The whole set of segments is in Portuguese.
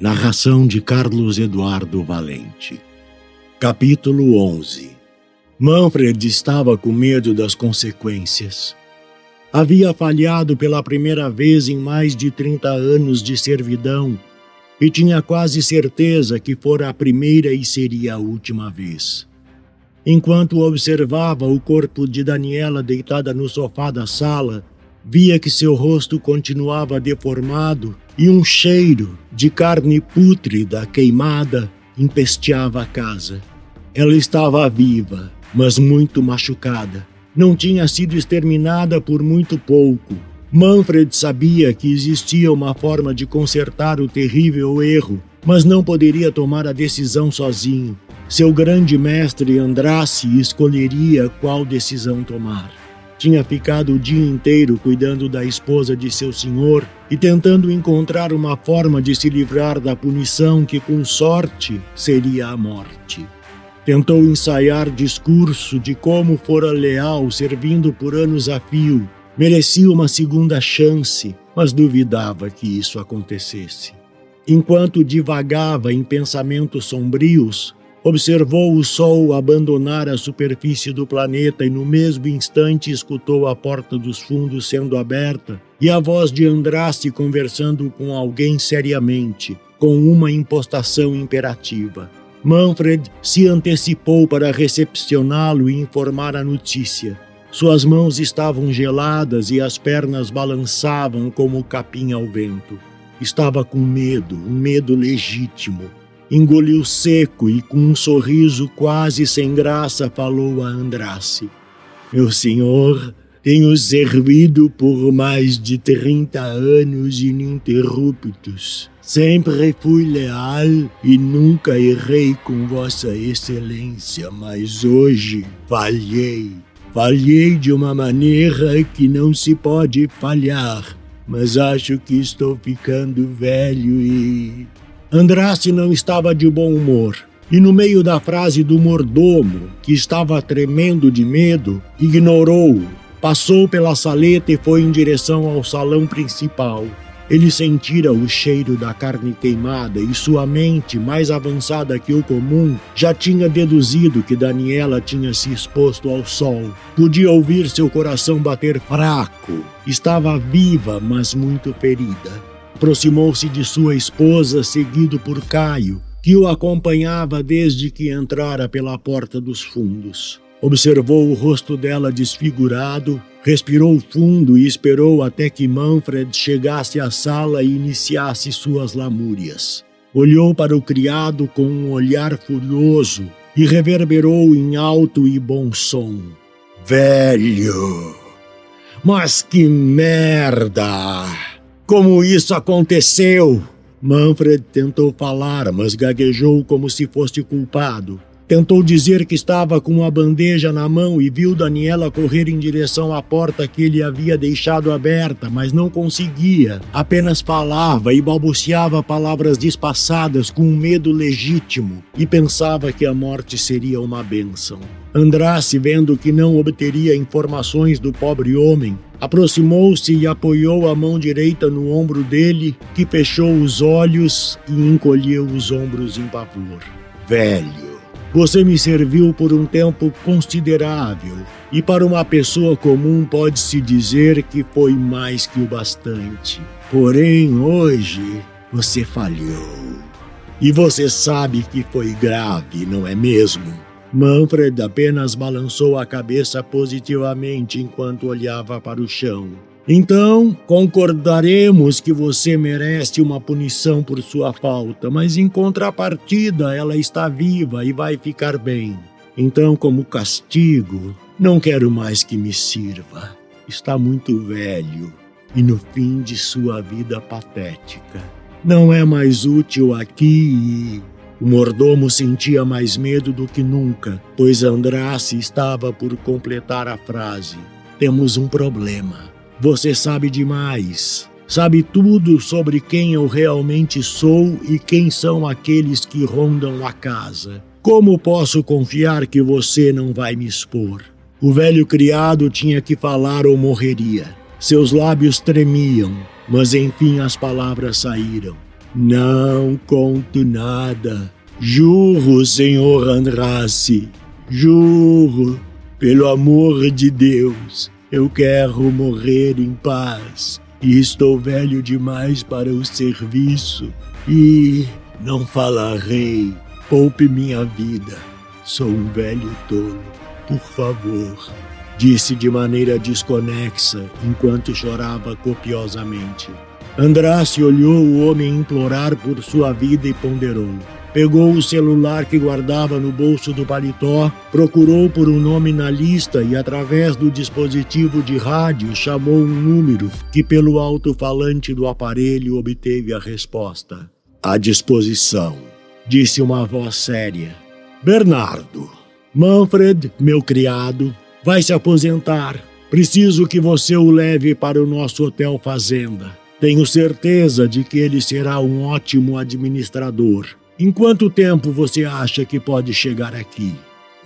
Narração de Carlos Eduardo Valente. Capítulo 11 Manfred estava com medo das consequências. Havia falhado pela primeira vez em mais de 30 anos de servidão e tinha quase certeza que fora a primeira e seria a última vez. Enquanto observava o corpo de Daniela deitada no sofá da sala, via que seu rosto continuava deformado e um cheiro de carne pútrida queimada empesteava a casa. Ela estava viva, mas muito machucada. Não tinha sido exterminada por muito pouco. Manfred sabia que existia uma forma de consertar o terrível erro, mas não poderia tomar a decisão sozinho. Seu grande mestre Andrasse escolheria qual decisão tomar. Tinha ficado o dia inteiro cuidando da esposa de seu senhor e tentando encontrar uma forma de se livrar da punição que, com sorte, seria a morte. Tentou ensaiar discurso de como fora leal servindo por anos a fio, merecia uma segunda chance, mas duvidava que isso acontecesse. Enquanto divagava em pensamentos sombrios, Observou o Sol abandonar a superfície do planeta e no mesmo instante escutou a porta dos fundos sendo aberta e a voz de Andraste conversando com alguém seriamente, com uma impostação imperativa. Manfred se antecipou para recepcioná-lo e informar a notícia. Suas mãos estavam geladas e as pernas balançavam como capim ao vento. Estava com medo, um medo legítimo engoliu seco e com um sorriso quase sem graça falou a Andrasse. Meu senhor, tenho servido por mais de trinta anos ininterruptos. Sempre fui leal e nunca errei com Vossa Excelência, mas hoje falhei. Falhei de uma maneira que não se pode falhar, mas acho que estou ficando velho e Andraste não estava de bom humor. E no meio da frase do mordomo, que estava tremendo de medo, ignorou-o, passou pela saleta e foi em direção ao salão principal. Ele sentira o cheiro da carne queimada e sua mente, mais avançada que o comum, já tinha deduzido que Daniela tinha se exposto ao sol. Podia ouvir seu coração bater fraco. Estava viva, mas muito ferida. Aproximou-se de sua esposa, seguido por Caio, que o acompanhava desde que entrara pela porta dos fundos. Observou o rosto dela desfigurado, respirou fundo e esperou até que Manfred chegasse à sala e iniciasse suas lamúrias. Olhou para o criado com um olhar furioso e reverberou em alto e bom som: Velho! Mas que merda! Como isso aconteceu? Manfred tentou falar, mas gaguejou como se fosse culpado. Tentou dizer que estava com uma bandeja na mão e viu Daniela correr em direção à porta que ele havia deixado aberta, mas não conseguia. Apenas falava e balbuciava palavras despassadas com um medo legítimo e pensava que a morte seria uma bênção. Andrasse, vendo que não obteria informações do pobre homem, aproximou-se e apoiou a mão direita no ombro dele, que fechou os olhos e encolheu os ombros em pavor. Velho você me serviu por um tempo considerável, e para uma pessoa comum pode-se dizer que foi mais que o bastante. Porém, hoje você falhou. E você sabe que foi grave, não é mesmo? Manfred apenas balançou a cabeça positivamente enquanto olhava para o chão. Então, concordaremos que você merece uma punição por sua falta, mas em contrapartida, ela está viva e vai ficar bem. Então, como castigo, não quero mais que me sirva. Está muito velho e no fim de sua vida patética. Não é mais útil aqui e. O mordomo sentia mais medo do que nunca, pois Andrace estava por completar a frase. Temos um problema. Você sabe demais. Sabe tudo sobre quem eu realmente sou e quem são aqueles que rondam a casa. Como posso confiar que você não vai me expor? O velho criado tinha que falar ou morreria. Seus lábios tremiam, mas enfim as palavras saíram. Não conto nada. Juro, senhor Andrace. Juro, pelo amor de Deus. Eu quero morrer em paz e estou velho demais para o serviço. E não falarei, poupe minha vida. Sou um velho tolo, por favor, disse de maneira desconexa enquanto chorava copiosamente. Andrace olhou o homem implorar por sua vida e ponderou. Pegou o celular que guardava no bolso do paletó, procurou por um nome na lista e, através do dispositivo de rádio, chamou um número que, pelo alto-falante do aparelho, obteve a resposta. À disposição, disse uma voz séria. Bernardo, Manfred, meu criado, vai se aposentar. Preciso que você o leve para o nosso hotel fazenda. Tenho certeza de que ele será um ótimo administrador. Em quanto tempo você acha que pode chegar aqui?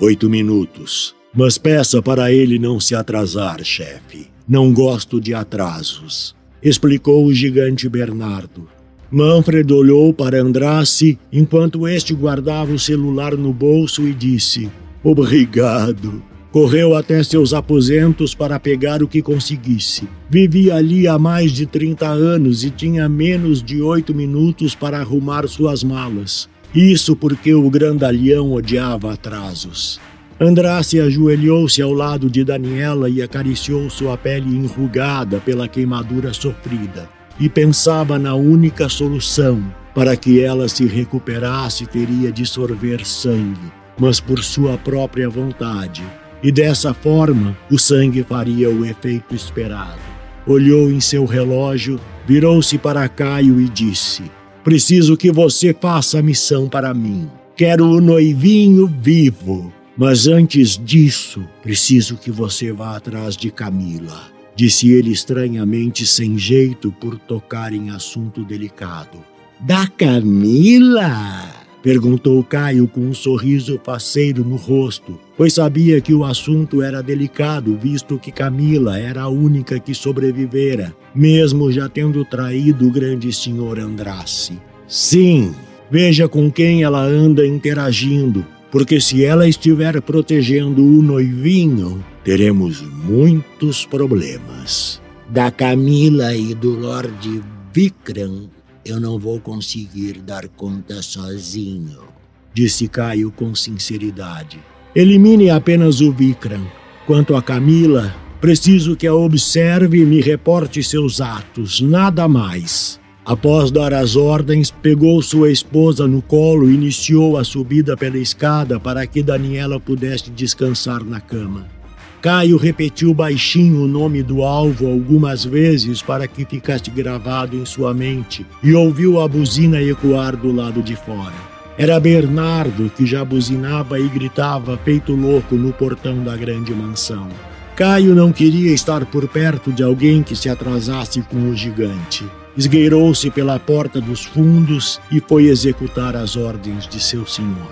Oito minutos. Mas peça para ele não se atrasar, chefe. Não gosto de atrasos, explicou o gigante Bernardo. Manfred olhou para Andrace enquanto este guardava o celular no bolso e disse: Obrigado. Correu até seus aposentos para pegar o que conseguisse. Vivia ali há mais de 30 anos e tinha menos de oito minutos para arrumar suas malas. Isso porque o grandalhão odiava atrasos. Andrace ajoelhou-se ao lado de Daniela e acariciou sua pele enrugada pela queimadura sofrida. E pensava na única solução para que ela se recuperasse teria de sorver sangue, mas por sua própria vontade e dessa forma o sangue faria o efeito esperado. Olhou em seu relógio, virou-se para Caio e disse: Preciso que você faça a missão para mim. Quero o noivinho vivo. Mas antes disso, preciso que você vá atrás de Camila. Disse ele estranhamente, sem jeito, por tocar em assunto delicado. Da Camila? Perguntou Caio com um sorriso faceiro no rosto, pois sabia que o assunto era delicado, visto que Camila era a única que sobrevivera, mesmo já tendo traído o grande senhor Andrace. Sim, veja com quem ela anda interagindo, porque se ela estiver protegendo o noivinho, teremos muitos problemas. Da Camila e do Lord Vikram eu não vou conseguir dar conta sozinho, disse Caio com sinceridade. Elimine apenas o Vikram. Quanto a Camila, preciso que a observe e me reporte seus atos, nada mais. Após dar as ordens, pegou sua esposa no colo e iniciou a subida pela escada para que Daniela pudesse descansar na cama. Caio repetiu baixinho o nome do alvo algumas vezes para que ficasse gravado em sua mente e ouviu a buzina ecoar do lado de fora. Era Bernardo que já buzinava e gritava feito louco no portão da grande mansão. Caio não queria estar por perto de alguém que se atrasasse com o gigante. Esgueirou-se pela porta dos fundos e foi executar as ordens de seu senhor.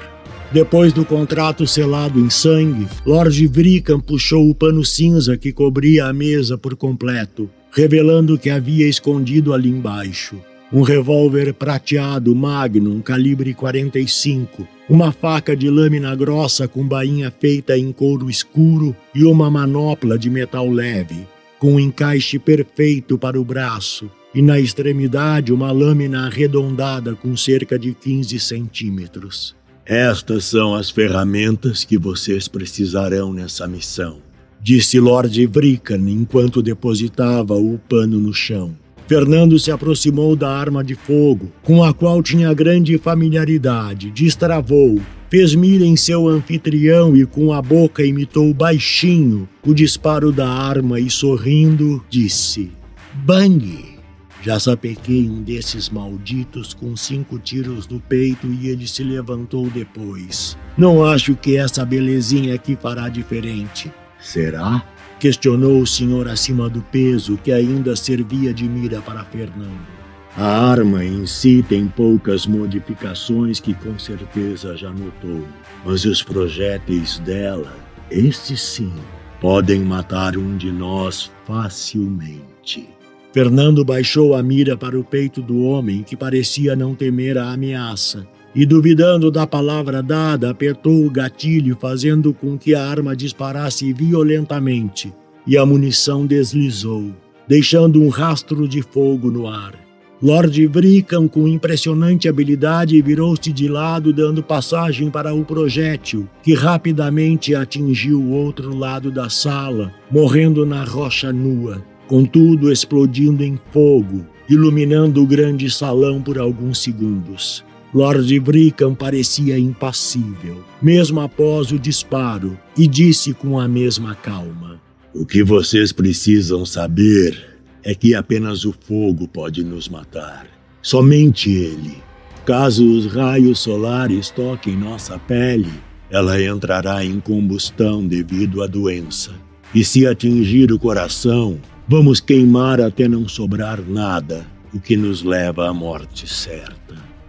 Depois do contrato selado em sangue, Lord Vricam puxou o pano cinza que cobria a mesa por completo, revelando que havia escondido ali embaixo. Um revólver prateado Magnum calibre 45, uma faca de lâmina grossa com bainha feita em couro escuro e uma manopla de metal leve, com um encaixe perfeito para o braço, e na extremidade uma lâmina arredondada com cerca de 15 centímetros. Estas são as ferramentas que vocês precisarão nessa missão, disse Lord Vrican enquanto depositava o pano no chão. Fernando se aproximou da arma de fogo, com a qual tinha grande familiaridade, destravou, fez mira em seu anfitrião e com a boca imitou baixinho o disparo da arma e sorrindo disse: Bang! Já sapequei um desses malditos com cinco tiros no peito e ele se levantou depois. Não acho que essa belezinha aqui fará diferente. Será? Questionou o senhor acima do peso que ainda servia de mira para Fernando. A arma em si tem poucas modificações que com certeza já notou, mas os projéteis dela, esses sim, podem matar um de nós facilmente. Fernando baixou a mira para o peito do homem que parecia não temer a ameaça e, duvidando da palavra dada, apertou o gatilho, fazendo com que a arma disparasse violentamente e a munição deslizou, deixando um rastro de fogo no ar. Lord Vricam, com impressionante habilidade, virou-se de lado, dando passagem para o projétil, que rapidamente atingiu o outro lado da sala, morrendo na rocha nua contudo explodindo em fogo, iluminando o grande salão por alguns segundos. Lord Brickham parecia impassível, mesmo após o disparo, e disse com a mesma calma: O que vocês precisam saber é que apenas o fogo pode nos matar. Somente ele. Caso os raios solares toquem nossa pele, ela entrará em combustão devido à doença. E se atingir o coração, Vamos queimar até não sobrar nada, o que nos leva à morte certa.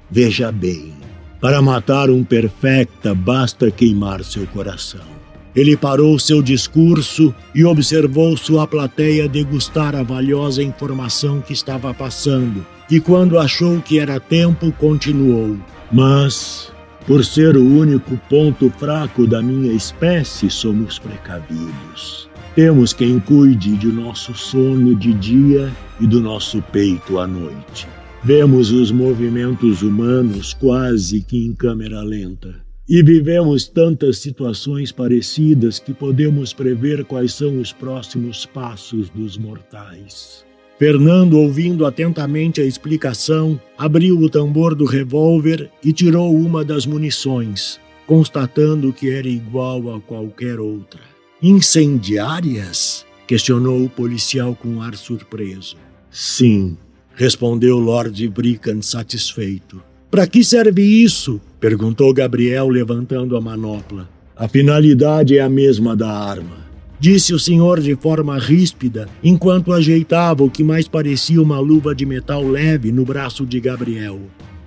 Veja bem, para matar um perfecta basta queimar seu coração. Ele parou seu discurso e observou sua plateia degustar a valiosa informação que estava passando, e quando achou que era tempo, continuou. Mas, por ser o único ponto fraco da minha espécie, somos precavidos. Temos quem cuide de nosso sono de dia e do nosso peito à noite. Vemos os movimentos humanos quase que em câmera lenta. E vivemos tantas situações parecidas que podemos prever quais são os próximos passos dos mortais. Fernando, ouvindo atentamente a explicação, abriu o tambor do revólver e tirou uma das munições, constatando que era igual a qualquer outra. Incendiárias? questionou o policial com ar surpreso. Sim, respondeu Lord Brickan satisfeito. Para que serve isso? perguntou Gabriel levantando a manopla. A finalidade é a mesma da arma. Disse o senhor de forma ríspida, enquanto ajeitava o que mais parecia uma luva de metal leve no braço de Gabriel.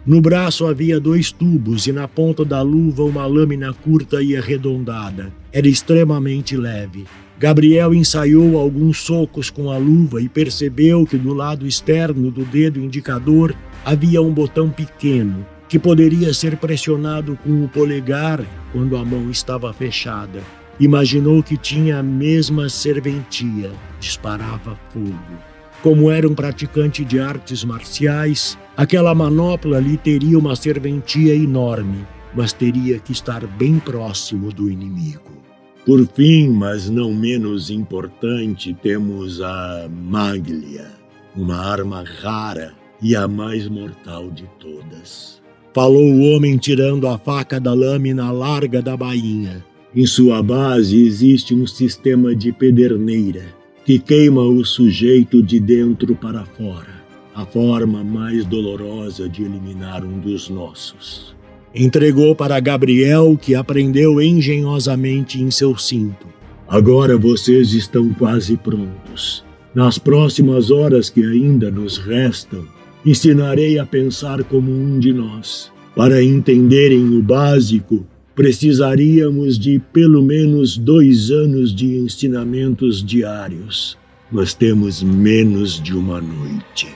No braço havia dois tubos e na ponta da luva uma lâmina curta e arredondada. Era extremamente leve. Gabriel ensaiou alguns socos com a luva e percebeu que do lado externo do dedo indicador havia um botão pequeno que poderia ser pressionado com o polegar quando a mão estava fechada. Imaginou que tinha a mesma serventia, disparava fogo. Como era um praticante de artes marciais, aquela manopla lhe teria uma serventia enorme, mas teria que estar bem próximo do inimigo. Por fim, mas não menos importante, temos a Maglia, uma arma rara e a mais mortal de todas. Falou o homem tirando a faca da lâmina larga da bainha. Em sua base existe um sistema de pederneira que queima o sujeito de dentro para fora, a forma mais dolorosa de eliminar um dos nossos. Entregou para Gabriel, que aprendeu engenhosamente em seu cinto. Agora vocês estão quase prontos. Nas próximas horas que ainda nos restam, ensinarei a pensar como um de nós. Para entenderem o básico, precisaríamos de pelo menos dois anos de ensinamentos diários, mas temos menos de uma noite.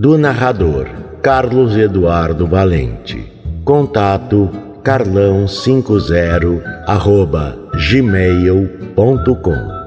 Do narrador Carlos Eduardo Valente. Contato carlão50 arroba gmail.com